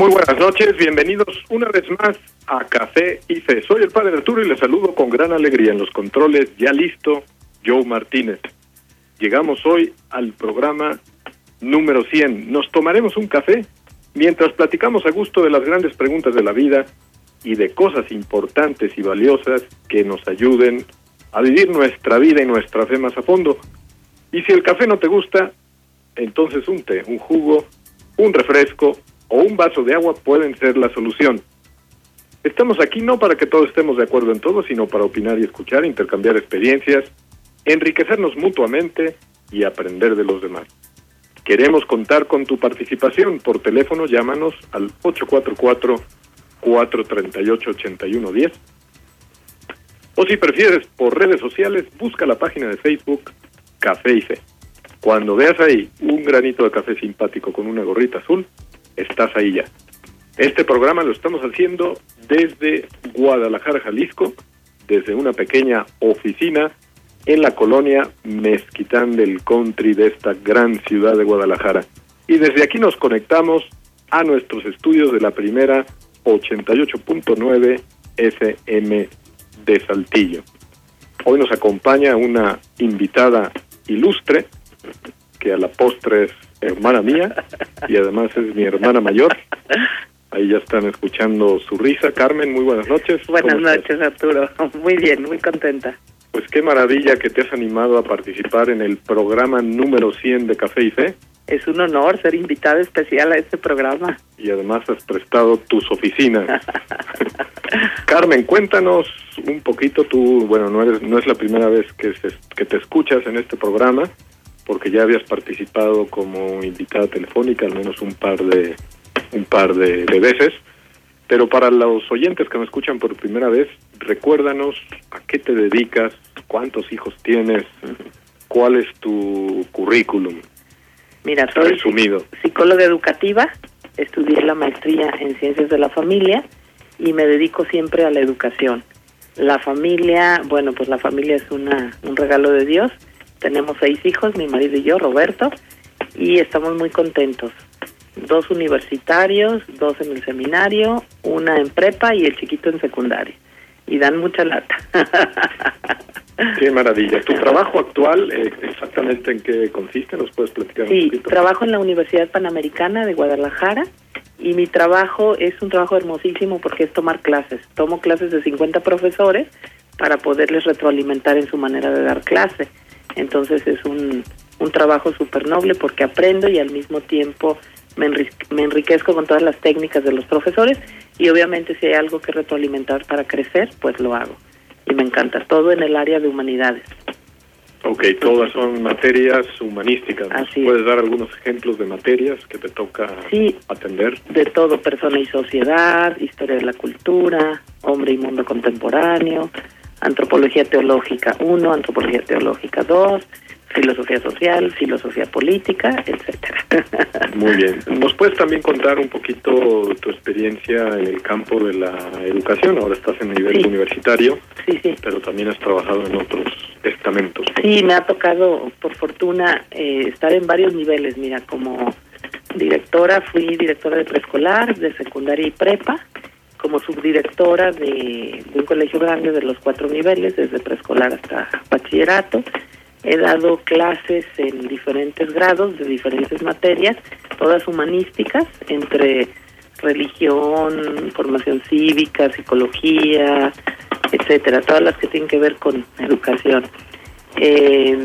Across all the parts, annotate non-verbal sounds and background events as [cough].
Muy buenas noches, bienvenidos una vez más a Café y Fe. Soy el Padre Arturo y les saludo con gran alegría en los controles, ya listo, Joe Martínez. Llegamos hoy al programa número 100. Nos tomaremos un café mientras platicamos a gusto de las grandes preguntas de la vida y de cosas importantes y valiosas que nos ayuden a vivir nuestra vida y nuestra fe más a fondo. Y si el café no te gusta, entonces un té, un jugo, un refresco o un vaso de agua pueden ser la solución. Estamos aquí no para que todos estemos de acuerdo en todo, sino para opinar y escuchar, intercambiar experiencias, enriquecernos mutuamente y aprender de los demás. Queremos contar con tu participación. Por teléfono, llámanos al 844-438-8110. O si prefieres, por redes sociales, busca la página de Facebook Café y Fe. Cuando veas ahí un granito de café simpático con una gorrita azul, estás ahí ya. Este programa lo estamos haciendo desde Guadalajara, Jalisco, desde una pequeña oficina en la colonia Mezquitán del Country de esta gran ciudad de Guadalajara. Y desde aquí nos conectamos a nuestros estudios de la primera 88.9 FM de Saltillo. Hoy nos acompaña una invitada ilustre, que a la postre es hermana mía y además es mi hermana mayor. Ahí ya están escuchando su risa. Carmen, muy buenas noches. Buenas noches, Arturo. [laughs] Muy bien, muy contenta. Pues qué maravilla que te has animado a participar en el programa número 100 de Café y Fe. Es un honor ser invitada especial a este programa. Y además has prestado tus oficinas. [laughs] Carmen, cuéntanos un poquito tú, bueno, no eres no es la primera vez que que te escuchas en este programa, porque ya habías participado como invitada telefónica al menos un par de un par de, de veces. Pero para los oyentes que me escuchan por primera vez, recuérdanos a qué te dedicas, cuántos hijos tienes, cuál es tu currículum. Mira, soy resumido. psicóloga educativa, estudié la maestría en ciencias de la familia y me dedico siempre a la educación. La familia, bueno, pues la familia es una, un regalo de Dios. Tenemos seis hijos, mi marido y yo, Roberto, y estamos muy contentos dos universitarios, dos en el seminario, una en prepa y el chiquito en secundaria. Y dan mucha lata. [laughs] Qué maravilla. ¿Tu trabajo actual eh, exactamente en qué consiste? ¿Nos puedes platicar sí, un poquito? trabajo en la Universidad Panamericana de Guadalajara y mi trabajo es un trabajo hermosísimo porque es tomar clases. Tomo clases de 50 profesores para poderles retroalimentar en su manera de dar clase. Entonces es un, un trabajo súper noble porque aprendo y al mismo tiempo me, me enriquezco con todas las técnicas de los profesores y obviamente si hay algo que retroalimentar para crecer, pues lo hago. Y me encanta, todo en el área de humanidades. Ok, todas son materias humanísticas. ¿Nos Así es. ¿Puedes dar algunos ejemplos de materias que te toca Sí. atender? De todo, persona y sociedad, historia de la cultura, hombre y mundo contemporáneo, antropología teológica 1, antropología teológica 2, filosofía social, filosofía política, etcétera. [laughs] Muy bien. ¿Nos puedes también contar un poquito tu experiencia en el campo de la educación? Ahora estás en nivel Sí. universitario, Sí, sí. pero también has trabajado en otros estamentos. Sí, me ha tocado, por fortuna, eh, estar en varios niveles. Mira, como directora fui directora de preescolar, de secundaria y prepa, como subdirectora de, un colegio grande de los cuatro niveles, desde preescolar hasta bachillerato. He dado clases en diferentes grados, de diferentes materias, todas humanísticas, entre religión, formación cívica, psicología, etcétera, todas las que tienen que ver con educación. Eh,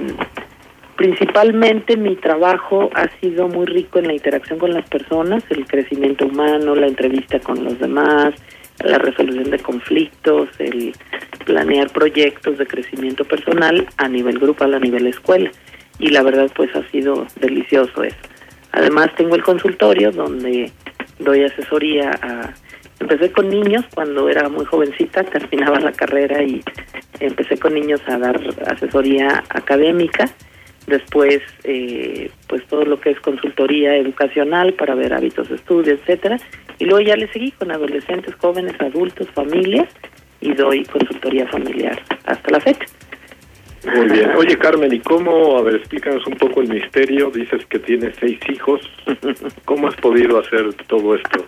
principalmente mi trabajo ha sido muy rico en la interacción con las personas, el crecimiento humano, la entrevista con los demás, la resolución de conflictos, el planear proyectos de crecimiento personal a nivel grupal, a nivel escuela. Y la verdad pues ha sido delicioso eso. Además tengo el consultorio donde doy asesoría a Empecé con niños cuando era muy jovencita, [laughs] terminaba la carrera y empecé con niños a dar asesoría académica. Después, eh, pues todo lo que es consultoría educacional para ver hábitos de estudio, etcétera. Y luego ya le seguí con adolescentes, jóvenes, adultos, familias y doy consultoría familiar hasta la fecha. Muy bien. Oye, Carmen, ¿y cómo, a ver, explícanos un poco el misterio? Dices que tienes seis hijos. [laughs] ¿Cómo has podido hacer todo esto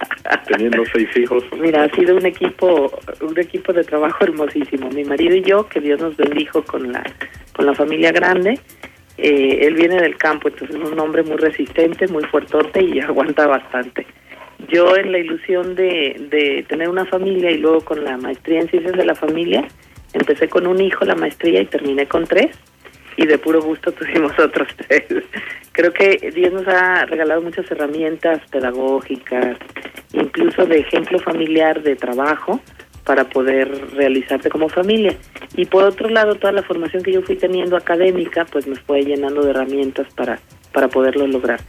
teniendo seis hijos? Mira, ha sido un equipo, un equipo de trabajo hermosísimo. Mi marido y yo, que Dios nos bendijo con la, con la familia grande. Eh, él viene del campo, entonces es un hombre muy resistente, muy fuertote y [laughs] aguanta bastante. Yo en la ilusión de, de tener una familia y luego con la maestría en ciencias de la familia, Empecé con un hijo la maestría y terminé con tres y de puro gusto [laughs] tuvimos otros tres. Creo que Dios nos ha regalado muchas herramientas pedagógicas, incluso de ejemplo familiar de trabajo para poder realizarte como familia. Y por otro lado, toda la formación que yo fui teniendo académica, pues me fue llenando de herramientas para, para poderlo lograr.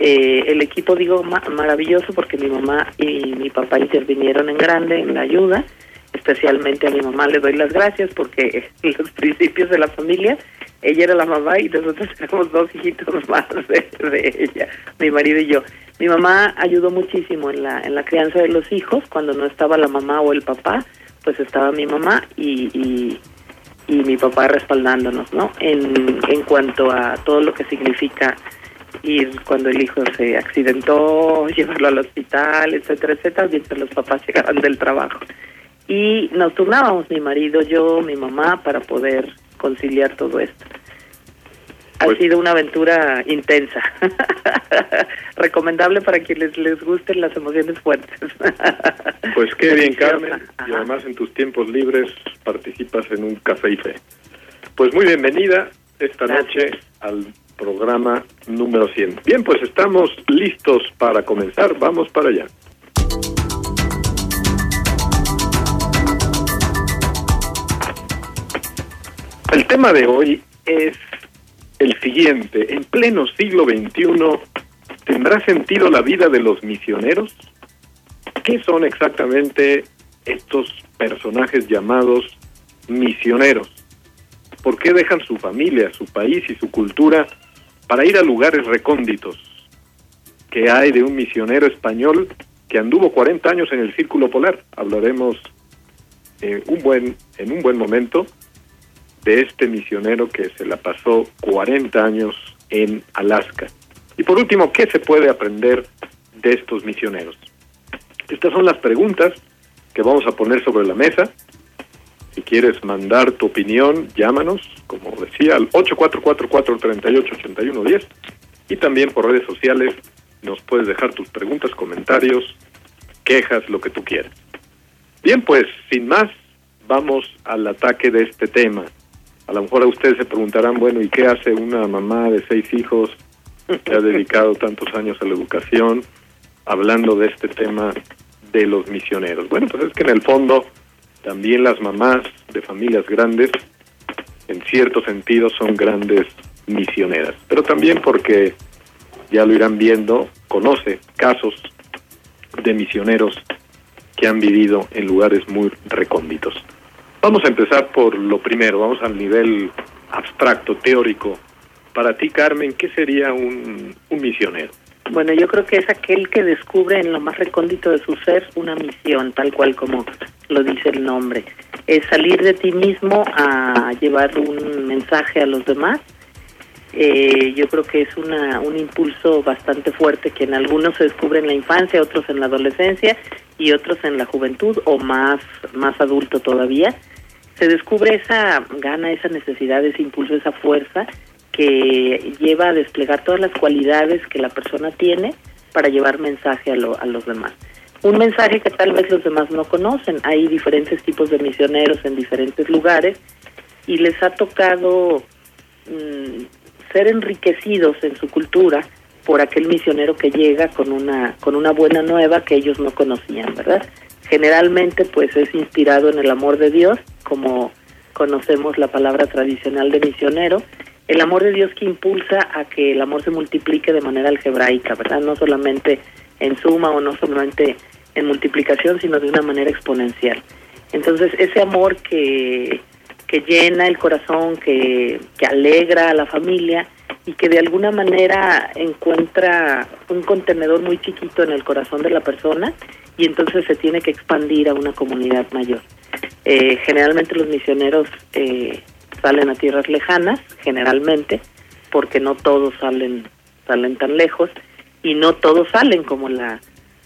Eh, el equipo, digo, maravilloso porque mi mamá y mi papá intervinieron en grande en la ayuda especialmente a mi mamá le doy las gracias porque [laughs] los principios de la familia, ella era la mamá y nosotros éramos dos hijitos [laughs] más de, ella, mi marido y yo. Mi mamá ayudó muchísimo en la, en la crianza de los hijos, cuando no estaba la mamá o el papá, pues estaba mi mamá y, y, y mi papá respaldándonos, ¿no? En, en cuanto a todo lo que significa ir cuando el hijo se accidentó, llevarlo al hospital, etcétera, etcétera, mientras los papás llegaban del trabajo y nos turnábamos mi marido, yo, mi mamá para poder conciliar todo esto. Ha pues sido una aventura intensa, [laughs] recomendable para quienes les gusten las emociones fuertes. [laughs] pues qué bien, Carmen, y además en tus tiempos libres participas en un café y fe. Pues muy bienvenida esta noche al programa número 100. Bien, pues estamos listos para comenzar, vamos para allá. El tema de hoy es el siguiente. En pleno siglo XXI, ¿tendrá sentido la vida de los misioneros? ¿Qué son exactamente estos personajes llamados misioneros? ¿Por qué dejan su familia, su país y su cultura para ir a lugares recónditos? ¿Qué hay de un misionero español que anduvo 40 años en el círculo polar? Hablaremos eh, un buen, en un buen momento de este misionero que se la pasó 40 años en Alaska. Y por último, ¿qué se puede aprender de estos misioneros? Estas son las preguntas que vamos a poner sobre la mesa. Si quieres mandar tu opinión, llámanos, como decía, al 8444-388110 y también por redes sociales nos puedes dejar tus preguntas, comentarios, quejas, lo que tú quieras. Bien, pues sin más, vamos al ataque de este tema. A lo mejor a ustedes se preguntarán, bueno, ¿y qué hace una mamá de seis hijos que ha dedicado tantos años a la educación hablando de este tema de los misioneros? Bueno, pues es que en el fondo también las mamás de familias grandes, en cierto sentido, son grandes misioneras, pero también porque, ya lo irán viendo, conoce casos de misioneros que han vivido en lugares muy recónditos. Vamos a empezar por lo primero, vamos al nivel abstracto, teórico. Para ti, Carmen, ¿qué sería un, misionero? Bueno, yo creo que es aquel que descubre en lo más recóndito de su ser una misión, tal cual como lo dice el nombre. Es salir de ti mismo a llevar un mensaje a los demás. Eh, yo creo que es una, un impulso bastante fuerte que en algunos se descubre en la infancia, otros en la adolescencia y otros en la juventud o más, más adulto todavía se descubre esa gana, esa necesidad, ese impulso, esa fuerza que lleva a desplegar todas las cualidades que la persona tiene para llevar mensaje a, los demás. Un mensaje que tal vez los demás no conocen. Hay diferentes tipos de misioneros en diferentes lugares y les ha tocado mm, ser enriquecidos en su cultura por aquel misionero que llega con una con una buena nueva que ellos no conocían, ¿verdad? Generalmente pues es inspirado en el amor de Dios, como conocemos la palabra tradicional de misionero, el amor de Dios que impulsa a que el amor se multiplique de manera algebraica, ¿verdad? No solamente en suma o no solamente en multiplicación, sino de una manera exponencial. Entonces, ese amor que, que llena el corazón, que, que alegra a la familia y que de alguna manera encuentra un contenedor muy chiquito en el corazón de la persona y entonces se tiene que expandir a una comunidad mayor. Eh, generalmente los misioneros eh, salen a tierras lejanas, generalmente, porque no todos salen salen tan lejos y no todos salen como la,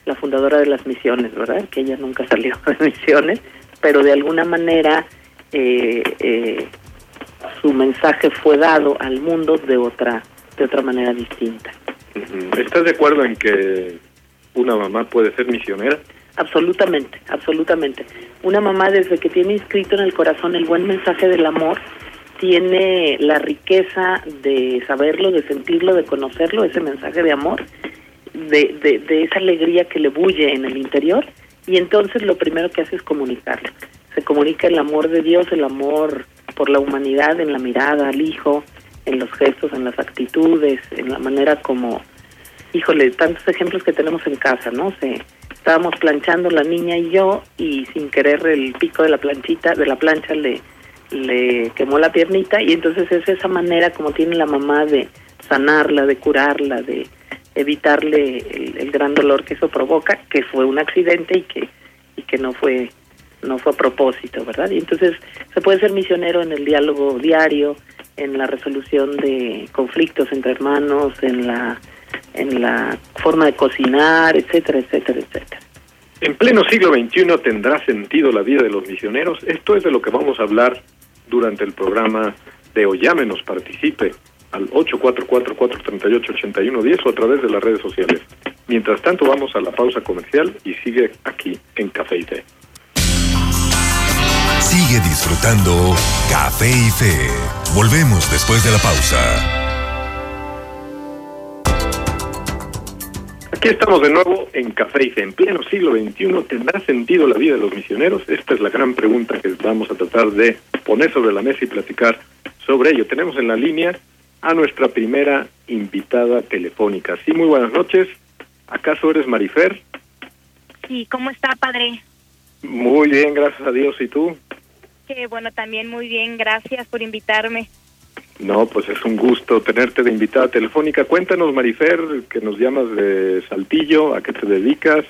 la fundadora de las misiones, ¿verdad? Que ella nunca salió [laughs] de misiones, pero de alguna manera eh, eh, su mensaje fue dado al mundo de otra de otra manera distinta. ¿Estás de acuerdo en que una mamá puede ser misionera? Absolutamente, absolutamente. Una mamá desde que tiene inscrito en el corazón el buen mensaje del amor, tiene la riqueza de saberlo, de sentirlo, de conocerlo, ese mensaje de amor, de, de, de esa alegría que le bulle en el interior, y entonces lo primero que hace es comunicarlo. Se comunica el amor de Dios, el amor por la humanidad en la mirada al hijo, en los gestos, en las actitudes, en la manera como, híjole, tantos ejemplos que tenemos en casa, ¿no? Se, estábamos planchando la niña y yo y sin querer el pico de la planchita, de la plancha le le quemó la piernita y entonces es esa manera como tiene la mamá de sanarla, de curarla, de evitarle el, el, gran dolor que eso provoca, que fue un accidente y que y que no fue no fue a propósito, ¿verdad? Y entonces se puede ser misionero en el diálogo diario, en la resolución de conflictos entre hermanos, en la en la forma de cocinar, etcétera, etcétera, etcétera. En pleno siglo XXI tendrá sentido la vida de los misioneros. Esto es de lo que vamos a hablar durante el programa de O Llámenos, participe al 844-438-8110 o a través de las redes sociales. Mientras tanto, vamos a la pausa comercial y sigue aquí en Café y Fe. Sigue disfrutando Café y Fe. Volvemos después de la pausa. Aquí estamos de nuevo en Café y Fe. En pleno siglo XXI, ¿tendrá sentido la vida de los misioneros? Esta es la gran pregunta que vamos a tratar de poner sobre la mesa y platicar sobre ello. Tenemos en la línea a nuestra primera invitada telefónica. Sí, muy buenas noches. ¿Acaso eres Marifer? Sí, ¿cómo está, padre? Muy bien, gracias a Dios. ¿Y tú? Que bueno, también muy bien. Gracias por invitarme. No, pues es un gusto tenerte de invitada telefónica. Cuéntanos, Marifer, que nos llamas de Saltillo, a qué te dedicas,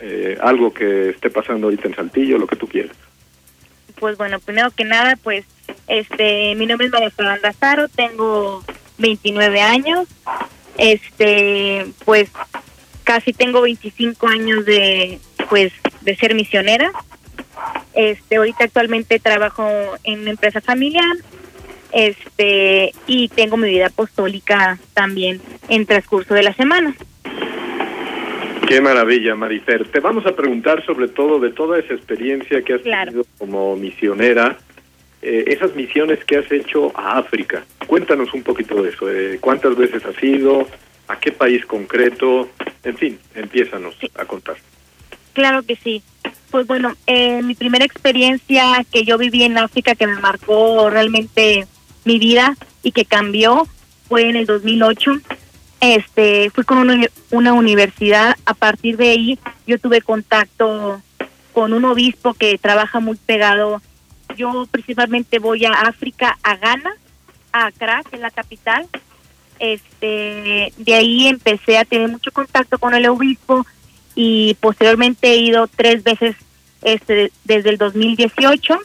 eh, algo que esté pasando ahorita en Saltillo, lo que tú quieras. Pues bueno, primero que nada, pues este, mi nombre es María Fernanda Zaro, tengo 29 años, este, pues casi tengo 25 años de, pues, de ser misionera. Este, ahorita actualmente trabajo en una empresa familiar, este y tengo mi vida apostólica también en transcurso de la semana. Qué maravilla, Marifer. Te vamos a preguntar sobre todo de toda esa experiencia que has Claro. tenido como misionera, eh, esas misiones que has hecho a África. Cuéntanos un poquito de eso. eh, ¿Cuántas veces has ido? ¿A qué país concreto? En fin, empiézanos a contar. Claro que sí. Pues bueno, eh, mi primera experiencia que yo viví en África que me marcó realmente mi vida y que cambió fue en el 2008. Este, fui con una, una universidad. A partir de ahí, yo tuve contacto con un obispo que trabaja muy pegado. Yo principalmente voy a África, a Ghana, a Accra, que es la capital. Este, de ahí empecé a tener mucho contacto con el obispo y posteriormente he ido tres veces este desde el 2018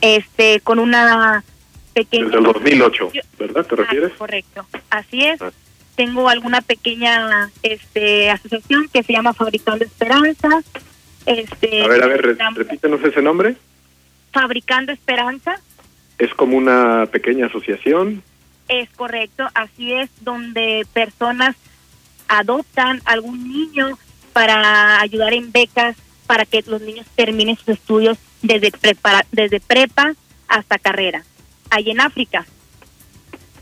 este con una pequeña Desde el 2008, ¿verdad? ¿Te refieres? Ah, correcto así es Ah. tengo alguna pequeña este asociación que se llama Fabricando Esperanza este A ver, a ver, repítenos ese nombre. Fabricando Esperanza Es como una pequeña asociación. Es correcto, así es, donde personas adoptan algún niño para ayudar en becas para que los niños terminen sus estudios desde prepara, desde prepa hasta carrera, ahí en África.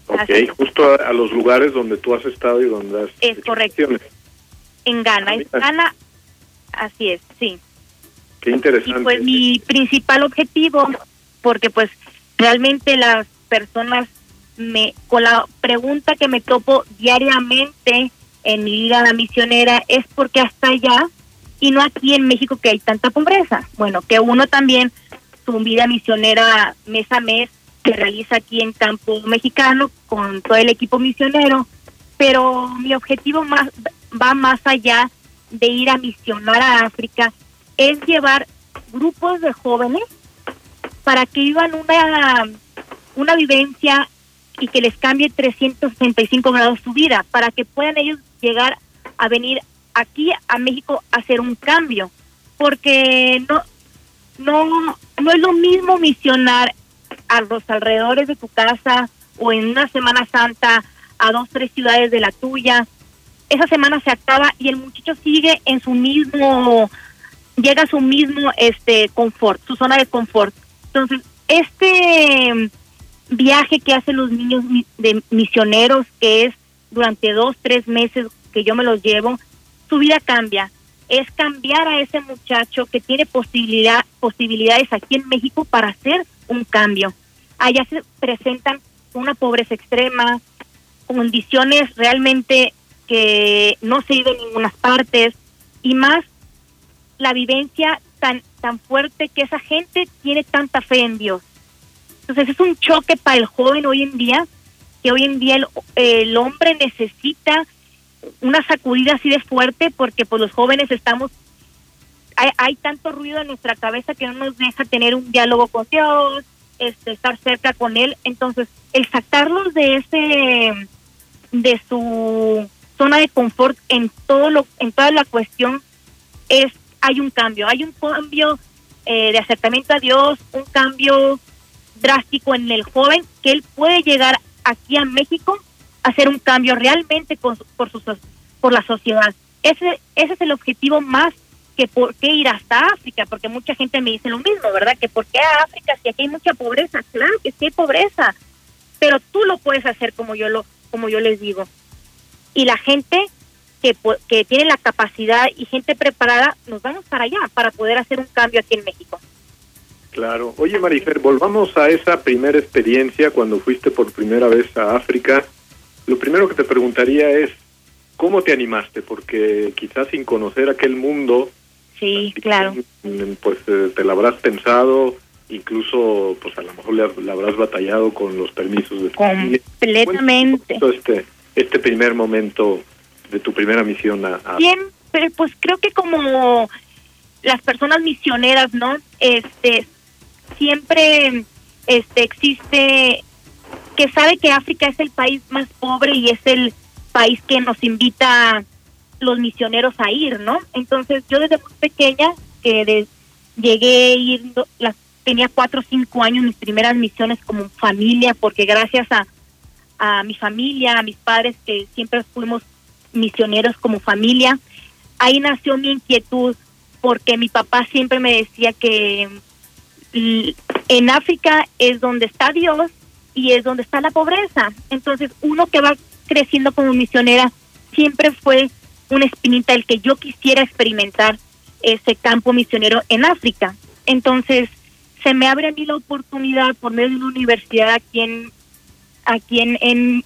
Ok, Así. justo a, a los lugares donde tú has estado y donde has Es correcto. En Ghana, en Mira. Ghana, así es, sí. Qué Y interesante. pues mi principal objetivo, porque pues realmente las personas me con la pregunta que me topo diariamente en mi vida misionera es porque hasta allá y no aquí en México que hay tanta pobreza. Bueno, que uno también su vida misionera mes a mes se realiza aquí en campo mexicano con todo el equipo misionero, pero mi objetivo más va más allá de ir a misionar a África, es llevar grupos de jóvenes para que vivan una, una vivencia y que les cambie 365 grados su vida, para que puedan ellos llegar a venir aquí a México a hacer un cambio, porque no, no, no es lo mismo misionar a los alrededores de tu casa o en una Semana Santa a dos, tres ciudades de la tuya. Esa semana se acaba y el muchacho sigue en su mismo, llega a su mismo este confort, su zona de confort. Entonces, este viaje que hacen los niños de misioneros, que es durante dos, tres meses que yo me los llevo, su vida cambia. Es cambiar a ese muchacho que tiene posibilidad, posibilidades aquí en México para hacer un cambio. Allá se presentan una pobreza extrema, condiciones realmente que no se viven en ninguna partes y más la vivencia tan tan fuerte que esa gente tiene tanta fe en Dios. Entonces es un choque para el joven hoy en día, que hoy en día el, hombre necesita una sacudida así de fuerte porque pues los jóvenes estamos hay, hay, tanto ruido en nuestra cabeza que no nos deja tener un diálogo con Dios, este, estar cerca con él. Entonces, el sacarlos de ese, de su zona de confort en todo lo, en toda la cuestión es, hay un cambio, hay un cambio eh, de acercamiento a Dios, un cambio drástico en el joven que él puede llegar aquí a México hacer un cambio realmente por, su, por la sociedad. Ese, ese es el objetivo más que por qué ir hasta África, porque mucha gente me dice lo mismo, ¿verdad? Que por qué a África si aquí hay mucha pobreza, claro que sí hay pobreza, pero tú lo puedes hacer como yo lo como yo les digo. Y la gente que, que tiene la capacidad y gente preparada, nos vamos para allá para poder hacer un cambio aquí en México. Claro. Oye, Marifer, volvamos a esa primera experiencia cuando fuiste por primera vez a África. Lo primero que te preguntaría es, ¿cómo te animaste? Porque quizás sin conocer aquel mundo, Sí, claro. Pues eh, te la habrás pensado, incluso pues a lo mejor le, habrás batallado con los permisos de completamente este este primer momento de tu primera misión a, bien pero pues creo que como las personas misioneras no este siempre este existe que sabe que África es el país más pobre y es el país que nos invita los misioneros a ir, ¿no? Entonces yo desde muy pequeña, que llegué ir, las, tenía cuatro o cinco años, mis primeras misiones como familia, porque gracias a, a mi familia, a mis padres, que siempre fuimos misioneros como familia, ahí nació mi inquietud, porque mi papá siempre me decía que en África es donde está Dios y es donde está la pobreza. Entonces uno que va creciendo como misionera siempre fue una espinita el que yo quisiera experimentar ese campo misionero en África. Entonces, se me abre a mí la oportunidad por medio de una universidad aquí en aquí en, en,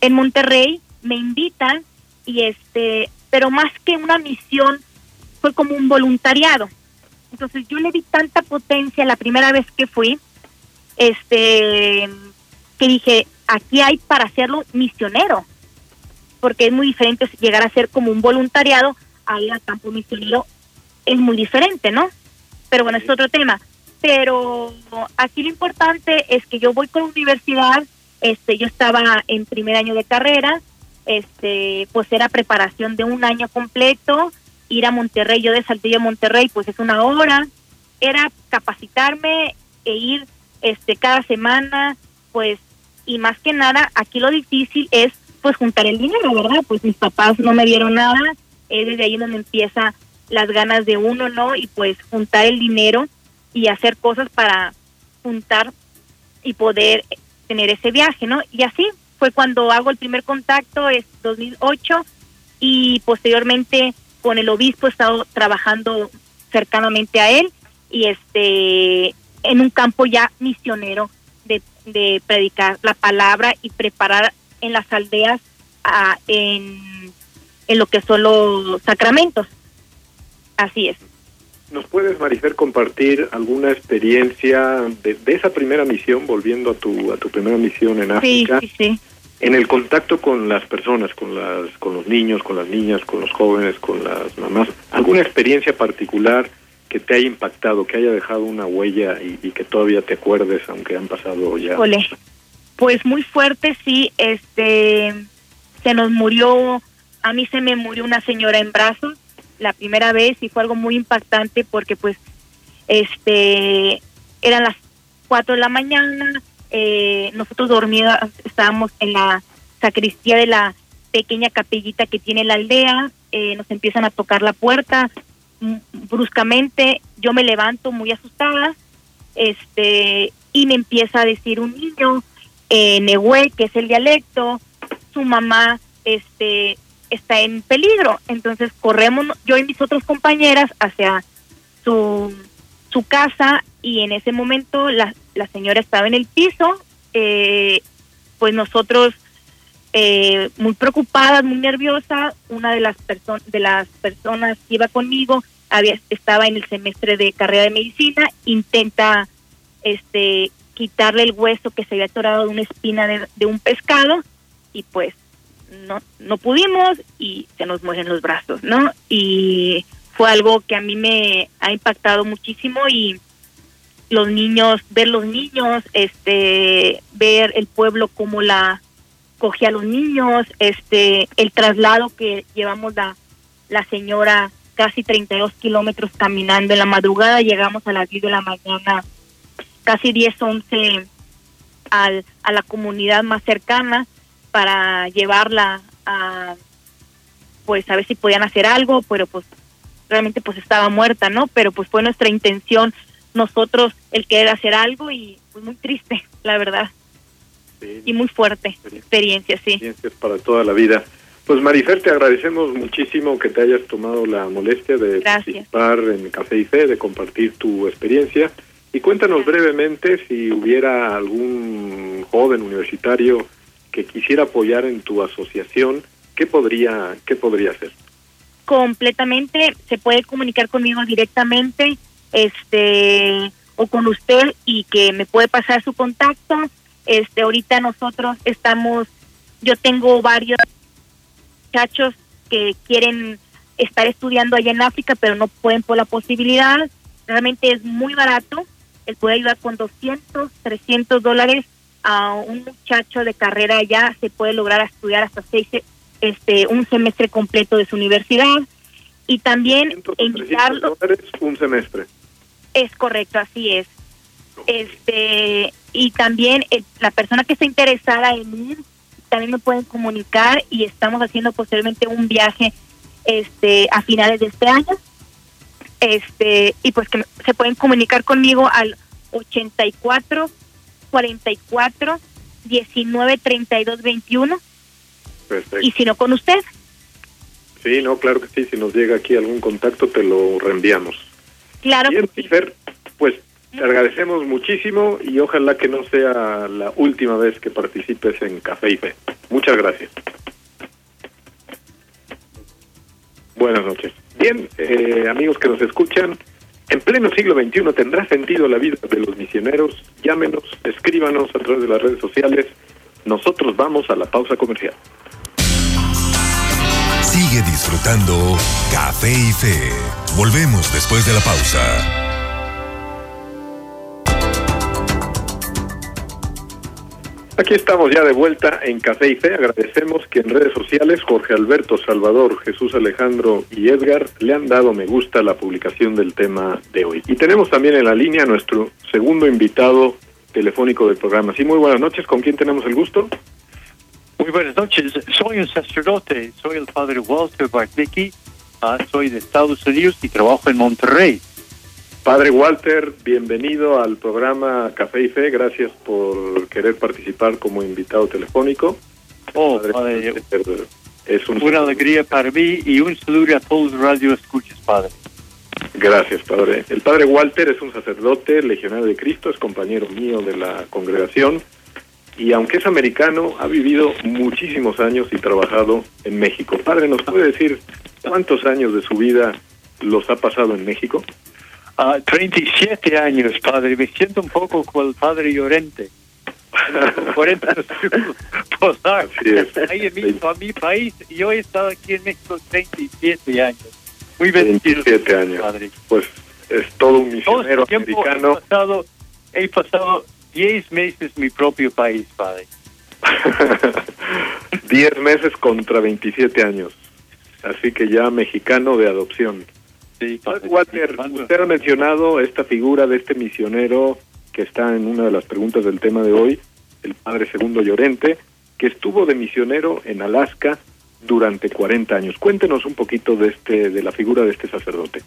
en Monterrey, me invitan y este, pero más que una misión fue como un voluntariado. Entonces, yo le di tanta potencia la primera vez que fui, este que dije, aquí hay para hacerlo misionero porque es muy diferente llegar a ser como un voluntariado a ir al campo misionero, es muy diferente, ¿no? Pero bueno, es otro tema. Pero aquí lo importante es que yo voy con la universidad, este, yo estaba en primer año de carrera, este, pues era preparación de un año completo, ir a Monterrey, yo de Saltillo a Monterrey, pues es una hora, era capacitarme e ir este cada semana, pues y más que nada aquí lo difícil es pues juntar el dinero, ¿verdad? Pues mis papás no me dieron nada, es desde ahí donde empieza las ganas de uno, ¿no? Y pues juntar el dinero y hacer cosas para juntar y poder tener ese viaje, ¿no? Y así fue cuando hago el primer contacto, es 2008, y posteriormente con el obispo he estado trabajando cercanamente a él y este en un campo ya misionero de, de predicar la palabra y preparar en las aldeas en, en lo que son los sacramentos. Así es. ¿Nos puedes, Marifer, compartir alguna experiencia de, de, esa primera misión, volviendo a tu, a tu primera misión en África? Sí, sí, sí. En el contacto con las personas, con, las, con los niños, con las niñas, con los jóvenes, con las mamás. ¿Alguna experiencia particular que te haya impactado, que haya dejado una huella y, y que todavía te acuerdes, aunque han pasado ya? Pues muy fuerte, sí. Este, se nos murió, a mí se me murió una señora en brazos la primera vez y fue algo muy impactante porque pues este eran las cuatro de la mañana eh, nosotros dormidos estábamos en la sacristía de la pequeña capellita que tiene la aldea. Eh, nos empiezan a tocar la puerta bruscamente. Yo me levanto muy asustada este y me empieza a decir un niño eh, Nehue, que es el dialecto. Su mamá este está en peligro. Entonces corremos yo y mis otras compañeras hacia su, su casa y en ese momento la, la señora estaba en el piso, eh, pues nosotros eh, muy preocupadas, muy nerviosas, una de las de las personas que iba conmigo había estaba en el semestre de carrera de medicina, intenta este quitarle el hueso que se había atorado de una espina de, de un pescado y pues no, no pudimos y se nos mueren los brazos, ¿no? Y fue algo que a mí me ha impactado muchísimo y los niños, ver los niños, este, ver el pueblo como la cogía a los niños, este, el traslado que llevamos la, la señora casi 32 kilómetros caminando en la madrugada, llegamos a las 10 de la mañana, casi 10, 11 al, a la comunidad más cercana para llevarla a pues a ver si podían hacer algo, pero pues realmente pues estaba muerta, ¿no? Pero pues fue nuestra intención nosotros el querer hacer algo y pues muy triste, la verdad. Sí. Y muy fuerte experiencia, sí. Experiencias para toda la vida. Pues Marifer, te agradecemos muchísimo que te hayas tomado la molestia de Gracias. participar en Café y Fe, de compartir tu experiencia. Y cuéntanos brevemente si hubiera algún joven universitario que quisiera apoyar en tu asociación, ¿qué podría, qué podría hacer? Completamente, se puede comunicar conmigo directamente, este, o con usted y que me puede pasar su contacto. Este, ahorita nosotros estamos, yo tengo varios muchachos que quieren estar estudiando allá en África, pero no pueden por la posibilidad. Realmente es muy barato. Él puede ayudar con 200, 300 dólares a un muchacho de carrera allá se puede lograr estudiar hasta seis este un semestre completo de su universidad y también invitarlo un semestre es correcto así es este y también el, la persona que está interesada en ir también me pueden comunicar y estamos haciendo posiblemente un viaje este a finales de este año este y pues que se pueden comunicar conmigo al 84 44 19 32 21. Perfecto. Y si no con usted. Sí, no, claro que sí. Si nos llega aquí algún contacto, te lo reenviamos. Claro. Bien. Fer, pues te agradecemos muchísimo y ojalá que no sea la última vez que participes en Café y Fe. Muchas gracias. Buenas noches. Bien, eh, amigos que nos escuchan, en pleno siglo XXI tendrá sentido la vida de los misioneros. Llámenos, escríbanos a través de las redes sociales. Nosotros vamos a la pausa comercial. Sigue disfrutando Café y Fe. Volvemos después de la pausa. Aquí estamos ya de vuelta en Café y Fe. Agradecemos que en redes sociales Jorge Alberto, Salvador, Jesús Alejandro y Edgar le han dado me gusta a la publicación del tema de hoy. Y tenemos también en la línea a nuestro segundo invitado telefónico del programa. Sí, muy buenas noches. ¿Con quién tenemos el gusto? Muy buenas noches. Soy un sacerdote. Soy el padre Walter Bartnicki. Uh, soy de Estados Unidos y trabajo en Monterrey. Padre Walter, bienvenido al programa Café y Fe. Gracias por querer participar como invitado telefónico. Oh, padre, es un... una alegría para mí y un saludo a todos los radio escuchas, padre. Gracias, padre. El padre Walter es un sacerdote, legionario de Cristo, es compañero mío de la congregación y aunque es americano, ha vivido muchísimos años y trabajado en México. Padre, ¿nos puede decir cuántos años de su vida los ha pasado en México? Ah, 37 años, padre. Me siento un poco como el padre Llorente. [laughs] 40 años [laughs] posar. Así es. Ahí en mi, a mi país, yo he estado aquí en México 37 años. Muy bendecido. 27 años. Padre. Pues es todo un misionero este tiempo americano. he pasado, he pasado 10 meses mi propio país, padre. [laughs] 10 meses contra 27 años. Así que ya mexicano de adopción. Sí, padre. Walter, usted ha mencionado esta figura de este misionero que está en una de las preguntas del tema de hoy, el padre Segundo Llorente, que estuvo de misionero en Alaska durante 40 años. Cuéntenos un poquito de este de la figura de este sacerdote.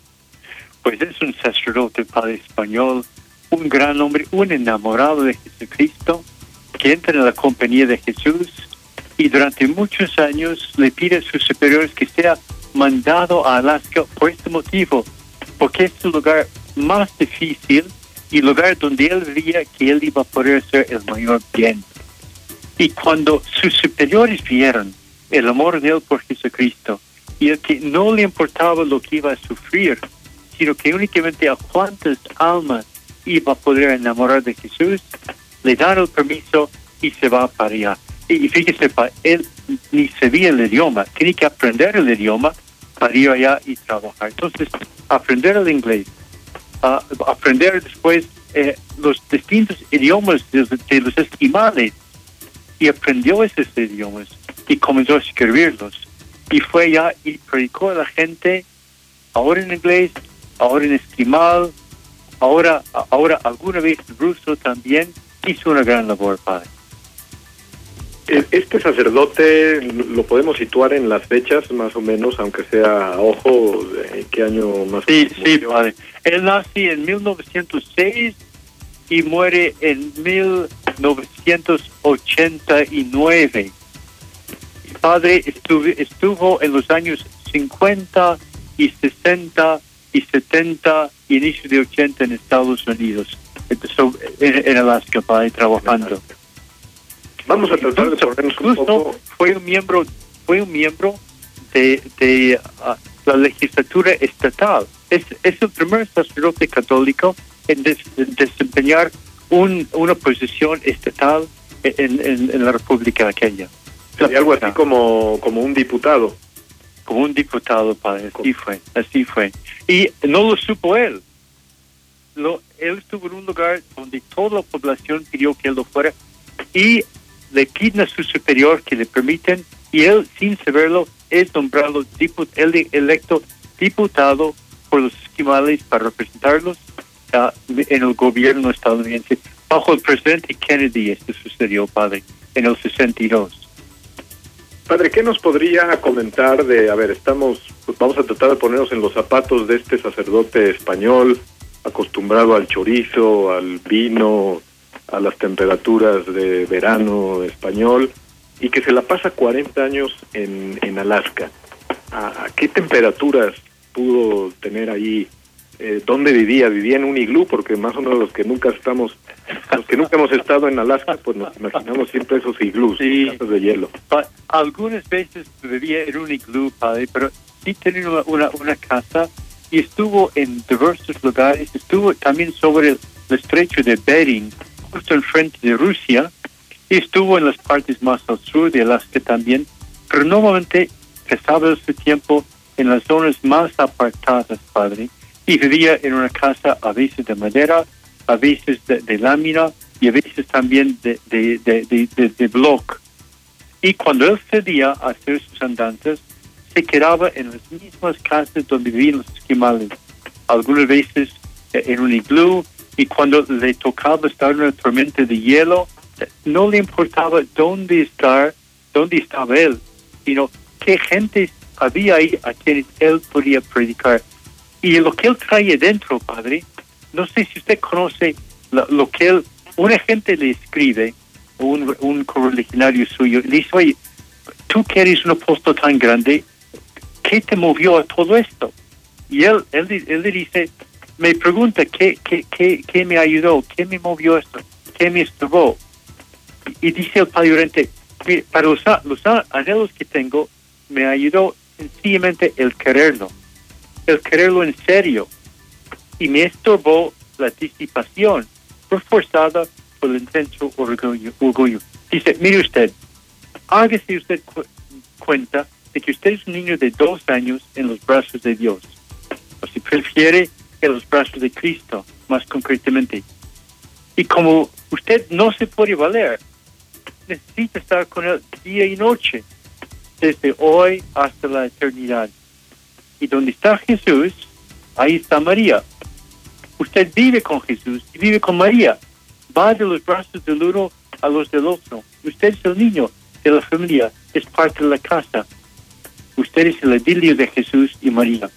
Pues es un sacerdote padre español, un gran hombre, un enamorado de Jesucristo, que entra en la compañía de Jesús y durante muchos años le pide a sus superiores que sea mandado a Alaska por este motivo, porque es el lugar más difícil y lugar donde él veía que él iba a poder hacer el mayor bien. Y cuando sus superiores vieron el amor de él por Jesucristo y el que no le importaba lo que iba a sufrir, sino que únicamente a cuántas almas iba a poder enamorar de Jesús, le dan el permiso y se va para allá. Y, y fíjese, él ni sabía el idioma, tiene que aprender el idioma para ir allá y trabajar. Entonces, aprender el inglés, ah, aprender después eh, los distintos idiomas de, de los esquimales, y aprendió esos idiomas y comenzó a escribirlos. Y fue allá y predicó a la gente, ahora en inglés, ahora en esquimal, ahora, ahora alguna vez en ruso también, hizo una gran labor, padre. E- Este sacerdote lo podemos situar en las fechas más o menos, aunque sea a ojo, ¿en qué año más Sí, sí, padre. Él nació en 1906 y muere en 1989. Mi padre estuvo, estuvo en los años 50 y 60 y 70 y inicio de 80 en Estados Unidos. Empezó en, en Alaska, padre, trabajando. Vamos a tratar de ponernos un poco... fue un miembro fue un miembro de, de ah, la legislatura estatal es, es el primer sacerdote católico en des- desempeñar un, una posición estatal en, en- en la República de Kenia Sería algo así como, como un diputado. Como un diputado padre. Así fue así fue. Y no lo supo él. Lo, él estuvo en un lugar donde toda la población pidió que él lo fuera y le piden su superior que le permiten y él sin saberlo es nombrado dipu- él electo diputado por los esquimales para representarlos ah, en el gobierno estadounidense bajo el presidente Kennedy. Esto sucedió padre en el 62 Padre, ¿qué nos podría comentar de, a ver, estamos, pues vamos a tratar de ponernos en los zapatos de este sacerdote español, acostumbrado al chorizo, al vino, a las temperaturas de verano español, y que se la pasa 40 años en, en Alaska. ¿A, a qué temperaturas pudo tener ahí? Eh, ¿Dónde vivía? ¿Vivía en un iglú? Porque más o menos los que nunca estamos, los que nunca hemos estado en Alaska, pues nos imaginamos siempre esos iglús, Sí. casas de hielo. Algunas veces vivía en un iglú, padre, pero sí tenía una, una, una casa y estuvo en diversos lugares. Estuvo también sobre el, el estrecho de Bering, justo enfrente de Rusia, y estuvo en las partes más al sur de Alaska también, pero normalmente pasaba su tiempo en las zonas más apartadas, padre, y vivía en una casa a veces de madera, a veces de, de lámina y a veces también de, de, de, bloque. Y cuando él cedía a hacer sus andanzas, se quedaba en las mismas casas donde vivían los esquimales. Algunas veces eh, en un iglú, y cuando le tocaba estar en una tormenta de hielo, eh, no le importaba dónde estar, dónde estaba él, sino qué gente había ahí a quienes él podía predicar. Y lo que él traía dentro, padre, no sé si usted conoce lo, que él, una gente le escribe, un, un correligionario suyo, le dice, oye, tú que eres un apóstol tan grande, ¿qué te movió a todo esto? Y él, él, él le dice, me pregunta, ¿qué, qué, qué, qué me ayudó? ¿Qué me movió esto? ¿Qué me estuvo? Y, dice el padre Llorente, "Mire, para los, los anhelos que tengo, me ayudó sencillamente el quererlo. El quererlo en serio y me estorbó la disipación reforzada por el intenso orgullo. orgullo. Dice, mire usted, hágase usted cuenta de que usted es un niño de dos años en los brazos de Dios, o si prefiere, en los brazos de Cristo, más concretamente. Y como usted no se puede valer, necesita estar con él día y noche, desde hoy hasta la eternidad. Y donde está Jesús, ahí está María. Usted vive con Jesús y vive con María. Va de los brazos del uno a los del otro. Usted es el niño de la familia, es parte de la casa. Usted es el idilio de Jesús y María.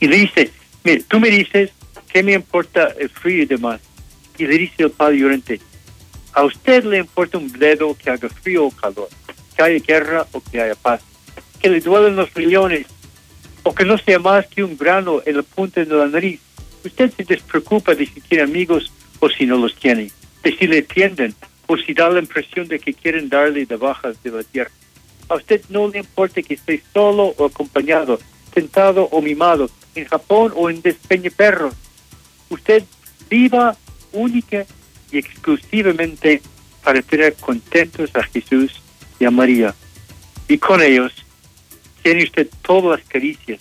Y le dice, mire, tú me dices, ¿qué me importa el frío y demás? Y le dice el padre llorante, a usted le importa un bledo que haga frío o calor, que haya guerra o que haya paz, que le duelen los riñones, o que no sea más que un grano en la punta de la nariz. Usted se despreocupa de si tiene amigos o si no los tiene, de si le entienden o si da la impresión de que quieren darle de bajas de la tierra. A usted no le importa que esté solo o acompañado, sentado o mimado, en Japón o en Despeñeperro. Usted viva única y exclusivamente para tener contentos a Jesús y a María. Y con ellos tiene usted todas las caricias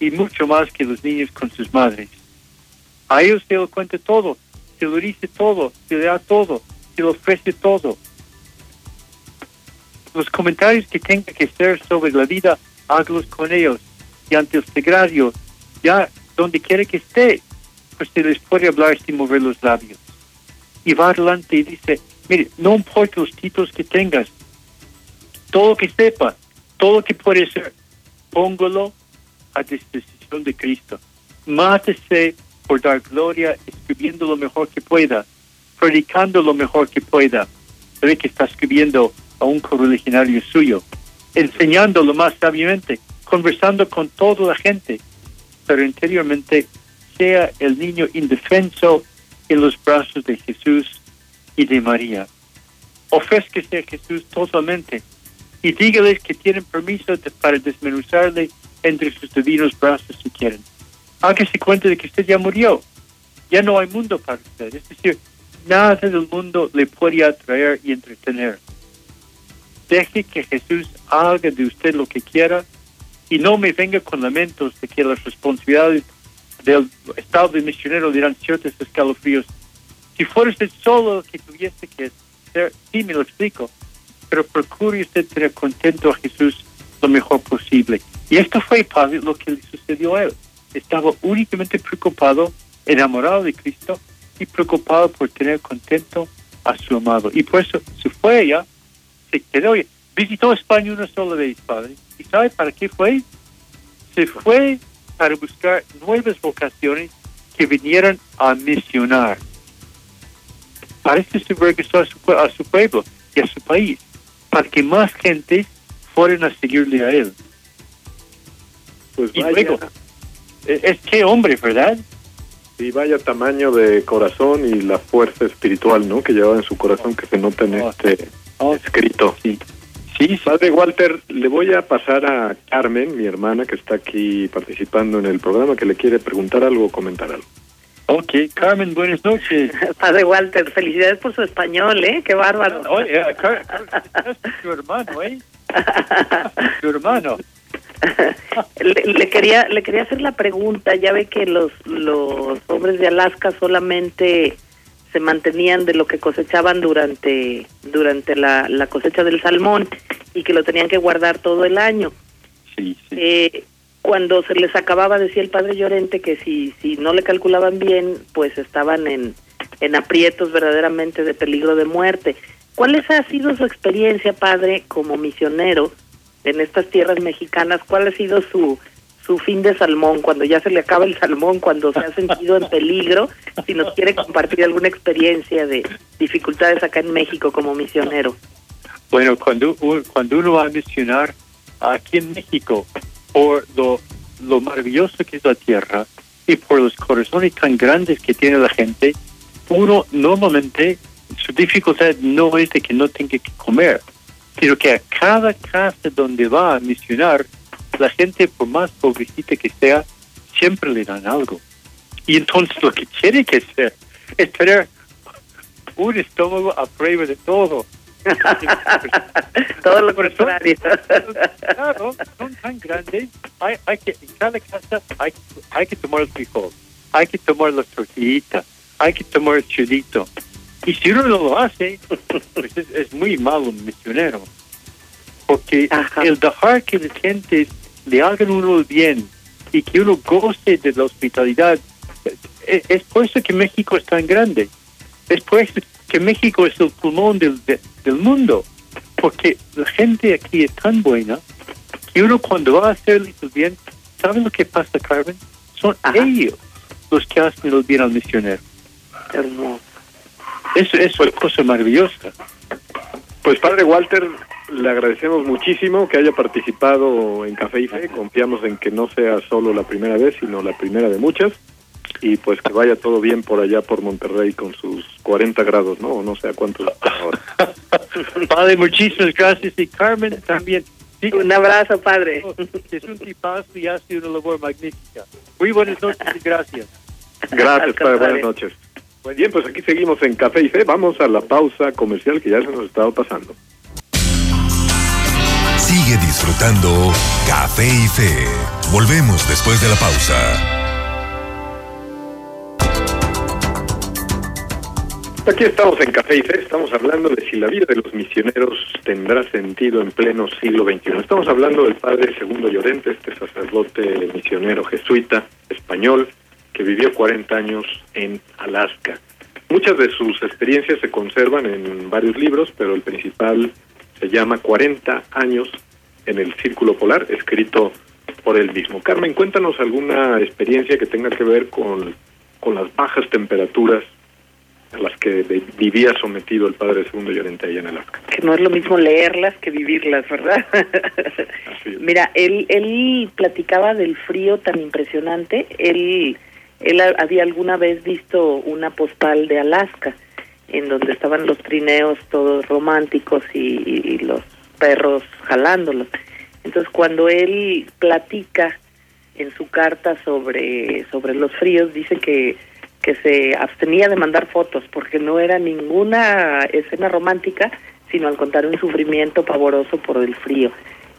y mucho más que los niños con sus madres. A ellos se lo cuenta todo, se lo dice todo, se le da todo, se le ofrece todo. Los comentarios que tenga que hacer sobre la vida, hágalos con ellos. Y ante el sagrario, ya donde quiera que esté, pues se les puede hablar sin mover los labios. Y va adelante y dice, mire, no importa los títulos que tengas, todo lo que sepa, todo lo que puede ser, póngalo a disposición de Cristo. Mátese por dar gloria, escribiendo lo mejor que pueda, predicando lo mejor que pueda. Ve que está escribiendo a un correligionario suyo, enseñándolo más sabiamente, conversando con toda la gente, pero interiormente sea el niño indefenso en los brazos de Jesús y de María. Ofrézquese a Jesús totalmente y dígales que tienen permiso para desmenuzarle entre sus divinos brazos si quieren. Hágase cuenta de que usted ya murió. Ya no hay mundo para usted. Es decir, nada del mundo le puede atraer y entretener. Deje que Jesús haga de usted lo que quiera y no me venga con lamentos de que las responsabilidades del estado de misionero dirán ciertos escalofríos. Si fuera usted solo que tuviese que ser, sí me lo explico, pero procure usted tener contento a Jesús lo mejor posible. Y esto fue, lo que le sucedió a él. Estaba únicamente preocupado, enamorado de Cristo y preocupado por tener contento a su amado. Y por eso se fue allá, se quedó allá. Visitó España una sola vez, Padre. ¿Y sabe para qué fue? Se fue para buscar nuevas vocaciones que vinieran a misionar. Se regresó a su, a su pueblo y a su país para que más gente fueran a seguirle a él. Pues Y vaya, luego, eh, es que hombre, ¿verdad? y vaya tamaño de corazón y la fuerza espiritual, ¿no? Que llevaba en su corazón que se nota en Oh. este Oh, escrito. sí. Sí, sí. Padre Walter, le voy a pasar a Carmen, mi hermana, que está aquí participando en el programa, que le quiere preguntar algo o comentar algo. Ok, Carmen, buenas noches. [laughs] Padre Walter, felicidades por su español, ¿eh? Qué bárbaro. Oye, eh, Car- Car- es tu hermano, ¿eh? [laughs] Tu hermano. le, le quería le quería hacer la pregunta ya ve que los los hombres de Alaska solamente se mantenían de lo que cosechaban durante durante la, la cosecha del salmón y que lo tenían que guardar todo el año Sí, sí. Eh, cuando se les acababa decía el padre Llorente que si si no le calculaban bien pues estaban en en aprietos verdaderamente de peligro de muerte. ¿cuál es- ha sido su experiencia padre como misionero en estas tierras mexicanas, ¿cuál ha sido su su fin de salmón, cuando ya se le acaba el salmón, cuando se ha sentido en peligro, si nos quiere compartir alguna experiencia de dificultades acá en México como misionero. Bueno, cuando, cuando uno va a misionar aquí en México por lo, lo maravilloso que es la tierra y por los corazones tan grandes que tiene la gente, uno normalmente su dificultad no es de que no tenga que comer, sino que a cada casa donde va a misionar, la gente, por más pobrecita que sea, siempre le dan algo. Y entonces lo que tiene que hacer es tener un estómago a prueba de todo. [laughs] Todo lo contrario. Claro, son tan grandes. Hay, hay que, en cada casa hay, hay que tomar el frijol, hay que tomar la tortillita, hay que tomar el chilito. Y si uno no lo hace, pues es, es muy malo un misionero. Porque Ajá. el dejar que la gente le hagan uno el bien y que uno goce de la hospitalidad, eh, es por eso que México es tan grande. Es por eso que México es el pulmón del, de- del mundo. Porque la gente aquí es tan buena que uno cuando va a hacerles el bien, ¿sabe lo que pasa, Carmen? Son Ajá. ellos los que hacen el bien al misionero. Hermoso. Eso, eso es cosa maravillosa. Pues padre Walter, le agradecemos muchísimo que haya participado en Café y Fe. Confiamos en que no sea solo la primera vez, sino la primera de muchas. Y pues que vaya todo bien por allá por Monterrey con sus 40 grados, ¿no? O no sé a cuántos. [laughs] Padre, muchísimas gracias. Y Carmen también. Sí, Un abrazo, padre. Es un tipazo y hace una labor magnífica. Muy buenas noches y gracias. Gracias, padre. Buenas noches. Pues bien, pues aquí seguimos en Café y Fe. Vamos a la pausa comercial que ya se nos estaba pasando. Sigue disfrutando Café y Fe. Volvemos después de la pausa. Aquí estamos en Café y Fe, estamos hablando de si la vida de los misioneros tendrá sentido en pleno siglo XXI. Estamos hablando del padre Segundo Llorente, este sacerdote misionero jesuita español que vivió 40 años en Alaska. Muchas de sus experiencias se conservan en varios libros, pero el principal se llama 40 años en el Círculo Polar, escrito por él mismo. Carmen, cuéntanos alguna experiencia que tenga que ver con, con las bajas temperaturas a las que vivía sometido el padre segundo Llorente allá en Alaska. Que no es lo mismo leerlas que vivirlas, ¿verdad? Así es. Mira, él, él platicaba del frío tan impresionante. Él, él ha- había alguna vez visto una postal de Alaska, en donde estaban los trineos todos románticos y, y los perros jalándolos. Entonces, cuando él platica en su carta sobre, sobre los fríos, dice que, que se abstenía de mandar fotos porque no era ninguna escena romántica, sino al contrario un sufrimiento pavoroso por el frío.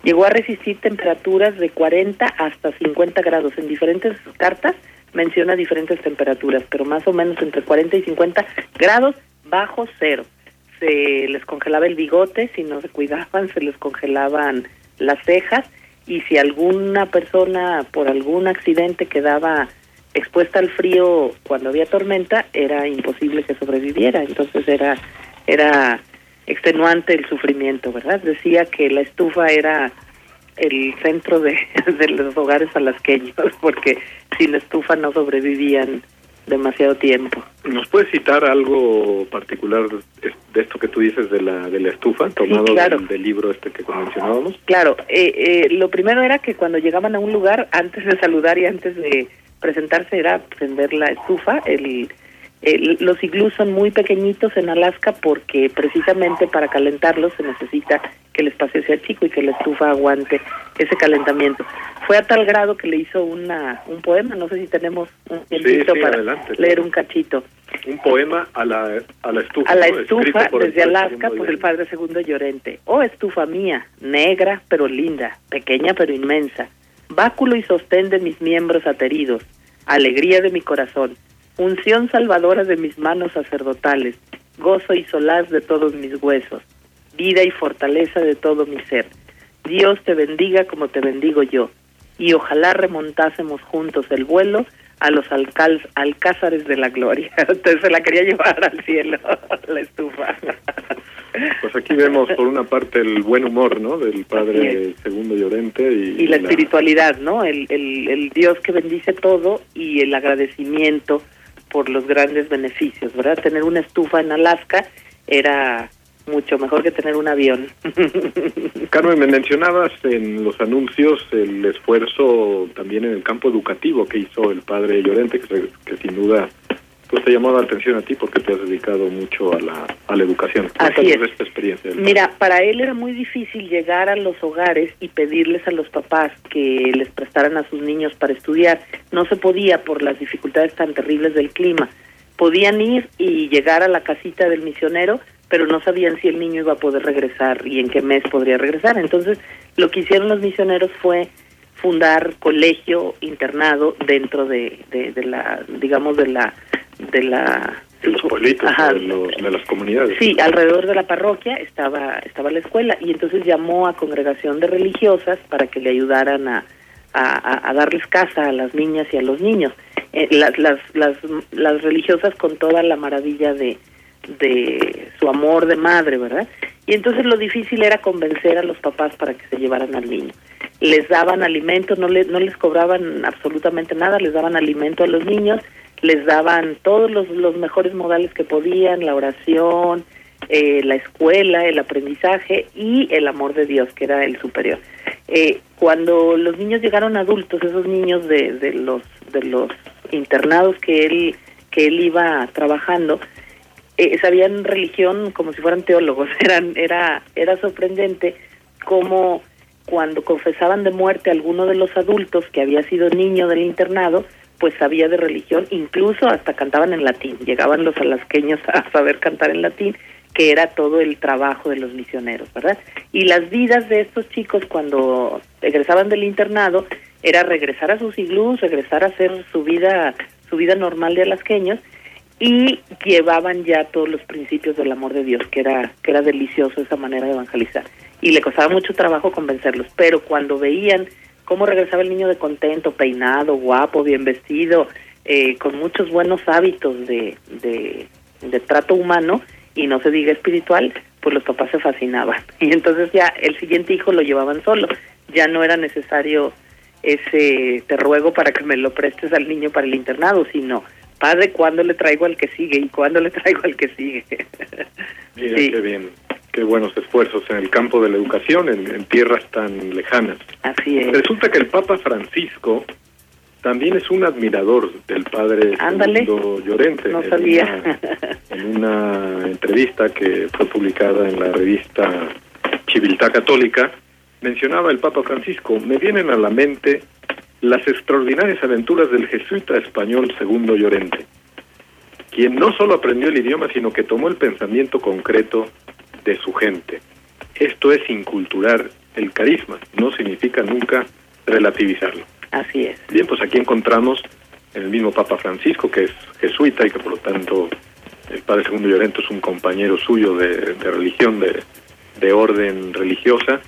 Llegó a resistir temperaturas de 40 hasta 50 grados. En diferentes cartas menciona diferentes temperaturas, pero más o menos entre 40 y 50 grados bajo cero. Se les congelaba el bigote, si no se cuidaban, se les congelaban las cejas y si alguna persona por algún accidente quedaba expuesta al frío cuando había tormenta, era imposible que sobreviviera. Entonces era, era extenuante el sufrimiento, ¿verdad? Decía que la estufa era el centro de, [laughs] de los hogares alasqueños, [laughs] porque sin estufa no sobrevivían demasiado tiempo. ¿Nos puedes citar algo particular de esto que tú dices de la, de la estufa, tomado claro. del, del libro este que mencionábamos? Claro, eh, eh, lo primero era que cuando llegaban a un lugar, antes de saludar y antes de presentarse, era prender la estufa. El, el- los iglús son muy pequeñitos en Alaska porque precisamente para calentarlos se necesita que el espacio sea chico y que la estufa aguante ese calentamiento. Fue a tal grado que le hizo una, un poema, no sé si tenemos un tiempito sí, para adelante. leer un cachito. Un poema a la, a la estufa. A la estufa desde Alaska por el padre segundo Llorente. Oh estufa mía, negra pero linda, pequeña pero inmensa, báculo y sostén de mis miembros ateridos, alegría de mi corazón, unción salvadora de mis manos sacerdotales, gozo y solaz de todos mis huesos, vida y fortaleza de todo mi ser. Dios te bendiga como te bendigo yo, y ojalá remontásemos juntos el vuelo a los alcal alcázares de la gloria. [laughs] Entonces se la quería llevar al cielo, [laughs] la estufa. Pues aquí vemos por una parte el buen humor, ¿no? Del padre segundo Llorente y, y la espiritualidad, ¿no? El, el, el Dios que bendice todo y el agradecimiento por los grandes beneficios, ¿verdad? Tener una estufa en Alaska era mucho mejor que tener un avión. [laughs] Carmen, me mencionabas en los anuncios el esfuerzo también en el campo educativo que hizo el padre Llorente, que, que sin duda pues te llamó la atención a ti porque te has dedicado mucho a la, a la educación. Así es. esta experiencia. Mira, para él era muy difícil llegar a los hogares y pedirles a los papás que les prestaran a sus niños para estudiar. No se podía por las dificultades tan terribles del clima. Podían ir y llegar a la casita del misionero, pero no sabían si el niño iba a poder regresar y en qué mes podría regresar. Entonces, lo que hicieron los misioneros fue fundar colegio internado dentro de, de, de la digamos de la de la de los pueblitos Ajá. de, los- de las comunidades Sí, alrededor de la parroquia estaba estaba la escuela y entonces llamó a congregación de religiosas para que le ayudaran a, a, a- darles casa a las niñas y a los niños. Eh, las, las, las, las religiosas con toda la maravilla de, de su amor de madre, ¿verdad? Y entonces lo difícil era convencer a los papás para que se llevaran al niño. Les daban alimento, no, le, no les cobraban absolutamente nada, les daban alimento a los niños, les daban todos los, los mejores modales que podían, la oración, eh, la escuela, el aprendizaje y el amor de Dios, que era el superior. Eh, cuando los niños llegaron adultos, esos niños de, de los de los internados que él que él iba trabajando, eh, sabían religión como si fueran teólogos. [laughs] Eran era era sorprendente cómo cuando confesaban de muerte a alguno de los adultos que había sido niño del internado, pues sabía de religión, incluso hasta cantaban en latín. Llegaban los alasqueños [laughs] a saber cantar en latín, que era todo el trabajo de los misioneros, ¿verdad? Y las vidas de estos chicos cuando egresaban del internado era regresar a sus iglús, regresar a hacer su vida su vida normal de alasqueños y llevaban ya todos los principios del amor de Dios, que era que era delicioso esa manera de evangelizar. Y le costaba mucho trabajo convencerlos, pero cuando veían cómo regresaba el niño de contento, peinado, guapo, bien vestido, eh, con muchos buenos hábitos de, de, de trato humano y no se diga espiritual, pues los papás se fascinaban. [laughs] Y entonces ya el siguiente hijo lo llevaban solo, ya no era necesario ese te ruego para que me lo prestes al niño para el internado, sino padre, ¿cuándo le traigo al que sigue? ¿Y cuándo le traigo al que sigue? [laughs] Mira Sí. qué bien, qué buenos esfuerzos en el campo de la educación, en, en tierras tan lejanas. Así es. Resulta que el Papa Francisco también es un admirador del padre Ándale. Segundo Llorente. No En sabía. una- en una entrevista que fue publicada en la revista Civiltà Católica, mencionaba el Papa Francisco, me vienen a la mente las extraordinarias aventuras del jesuita español Segundo Llorente, quien no solo aprendió el idioma, sino que tomó el pensamiento concreto de su gente. Esto es inculturar el carisma, no significa nunca relativizarlo. Así es. Bien, pues aquí encontramos en el mismo Papa Francisco, que es jesuita y que por lo tanto el Padre Segundo Llorente es un compañero suyo de, de religión, de, de orden religiosa,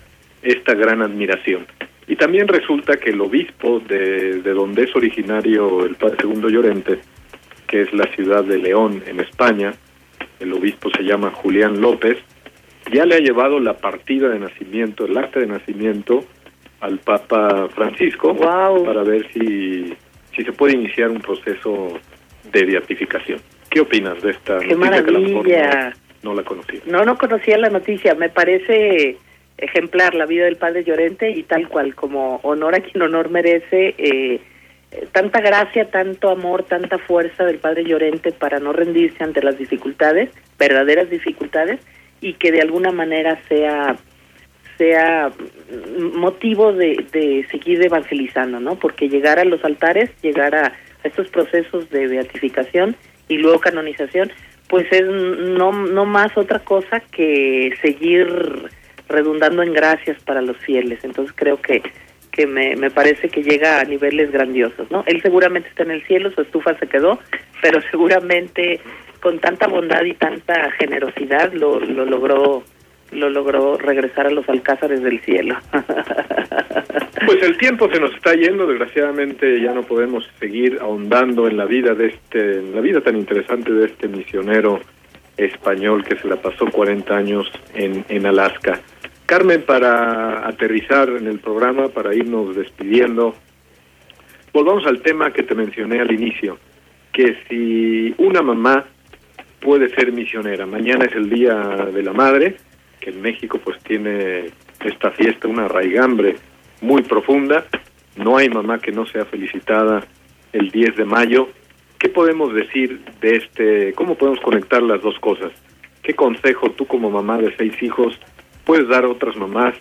esta gran admiración. Y también resulta que el obispo de, de donde es originario el Padre Segundo Llorente, que es la ciudad de León, en España, el obispo se llama Julián López, ya le ha llevado la partida de nacimiento, el acta de nacimiento al Papa Francisco para ver si, si se puede iniciar un proceso de beatificación. ¿Qué opinas de esta ¡Qué noticia que a lo mejor maravilla! no, no la conocía? No, no conocía la noticia. Me parece ejemplar la vida del padre Llorente y tal cual, como honor a quien honor merece. eh, tanta gracia, tanto amor, tanta fuerza del padre Llorente para no rendirse ante las dificultades, verdaderas dificultades, y que de alguna manera sea sea motivo de, de seguir evangelizando, ¿no? Porque llegar a los altares, llegar a, a estos procesos de beatificación y luego canonización, pues es no, no más otra cosa que seguir redundando en gracias para los fieles. Entonces creo que, que me, me parece que llega a niveles grandiosos, ¿no? Él seguramente está en el cielo, su estufa se quedó, pero [laughs] seguramente con tanta bondad y tanta generosidad lo, lo logró lo logró regresar a los alcázares del cielo. [laughs] Pues el tiempo se nos está yendo, desgraciadamente ya no podemos seguir ahondando en la vida de este, en la vida tan interesante de este misionero español que se la pasó 40 años en, en Alaska. Carmen, para aterrizar en el programa, para irnos despidiendo, volvamos al tema que te mencioné al inicio, que si una mamá puede ser misionera, mañana es el Día de la Madre, que en México pues tiene esta fiesta una raigambre muy profunda, no hay mamá que no sea felicitada el 10 de mayo, ¿Qué podemos decir de este, cómo podemos conectar las dos cosas? ¿Qué consejo tú como mamá de seis hijos puedes dar a otras mamás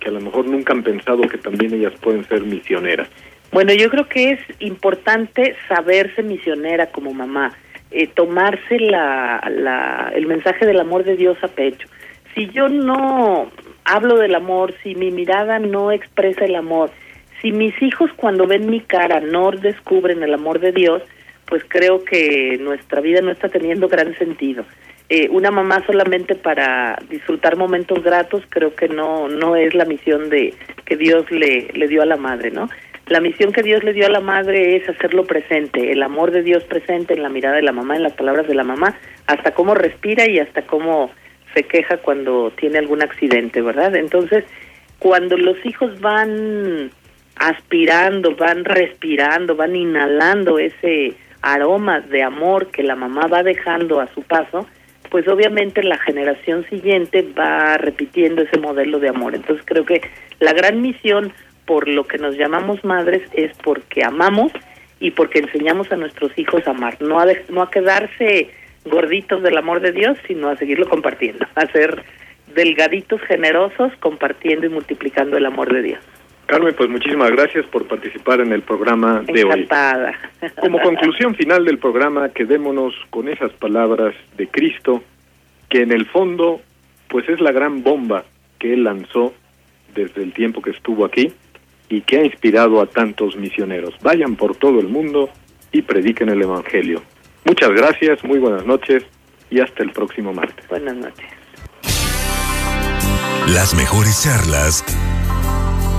que a lo mejor nunca han pensado que también ellas pueden ser misioneras? Bueno, yo creo que es importante saberse misionera como mamá, eh, tomarse la, la, el mensaje del amor de Dios a pecho. Si yo no hablo del amor, si mi mirada no expresa el amor, si mis hijos cuando ven mi cara no descubren el amor de Dios, pues creo que nuestra vida no está teniendo gran sentido. Eh, una mamá solamente para disfrutar momentos gratos creo que no no es la misión de que Dios le, le dio a la madre, ¿no? La misión que Dios le dio a la madre es hacerlo presente, el amor de Dios presente en la mirada de la mamá, en las palabras de la mamá, hasta cómo respira y hasta cómo se queja cuando tiene algún accidente, ¿verdad? Entonces, cuando los hijos van aspirando, van respirando, van inhalando ese aroma de amor que la mamá va dejando a su paso, pues obviamente la generación siguiente va repitiendo ese modelo de amor. Entonces creo que la gran misión por lo que nos llamamos madres es porque amamos y porque enseñamos a nuestros hijos a amar, no a, no a quedarse gorditos del amor de Dios, sino a seguirlo compartiendo, a ser delgaditos, generosos, compartiendo y multiplicando el amor de Dios. Carmen, pues muchísimas gracias por participar en el programa de Encantada. hoy. Como conclusión final del programa, quedémonos con esas palabras de Cristo, que en el fondo, pues es la gran bomba que Él lanzó desde el tiempo que estuvo aquí y que ha inspirado a tantos misioneros. Vayan por todo el mundo y prediquen el Evangelio. Muchas gracias, muy buenas noches y hasta el próximo martes. Buenas noches. Las mejores charlas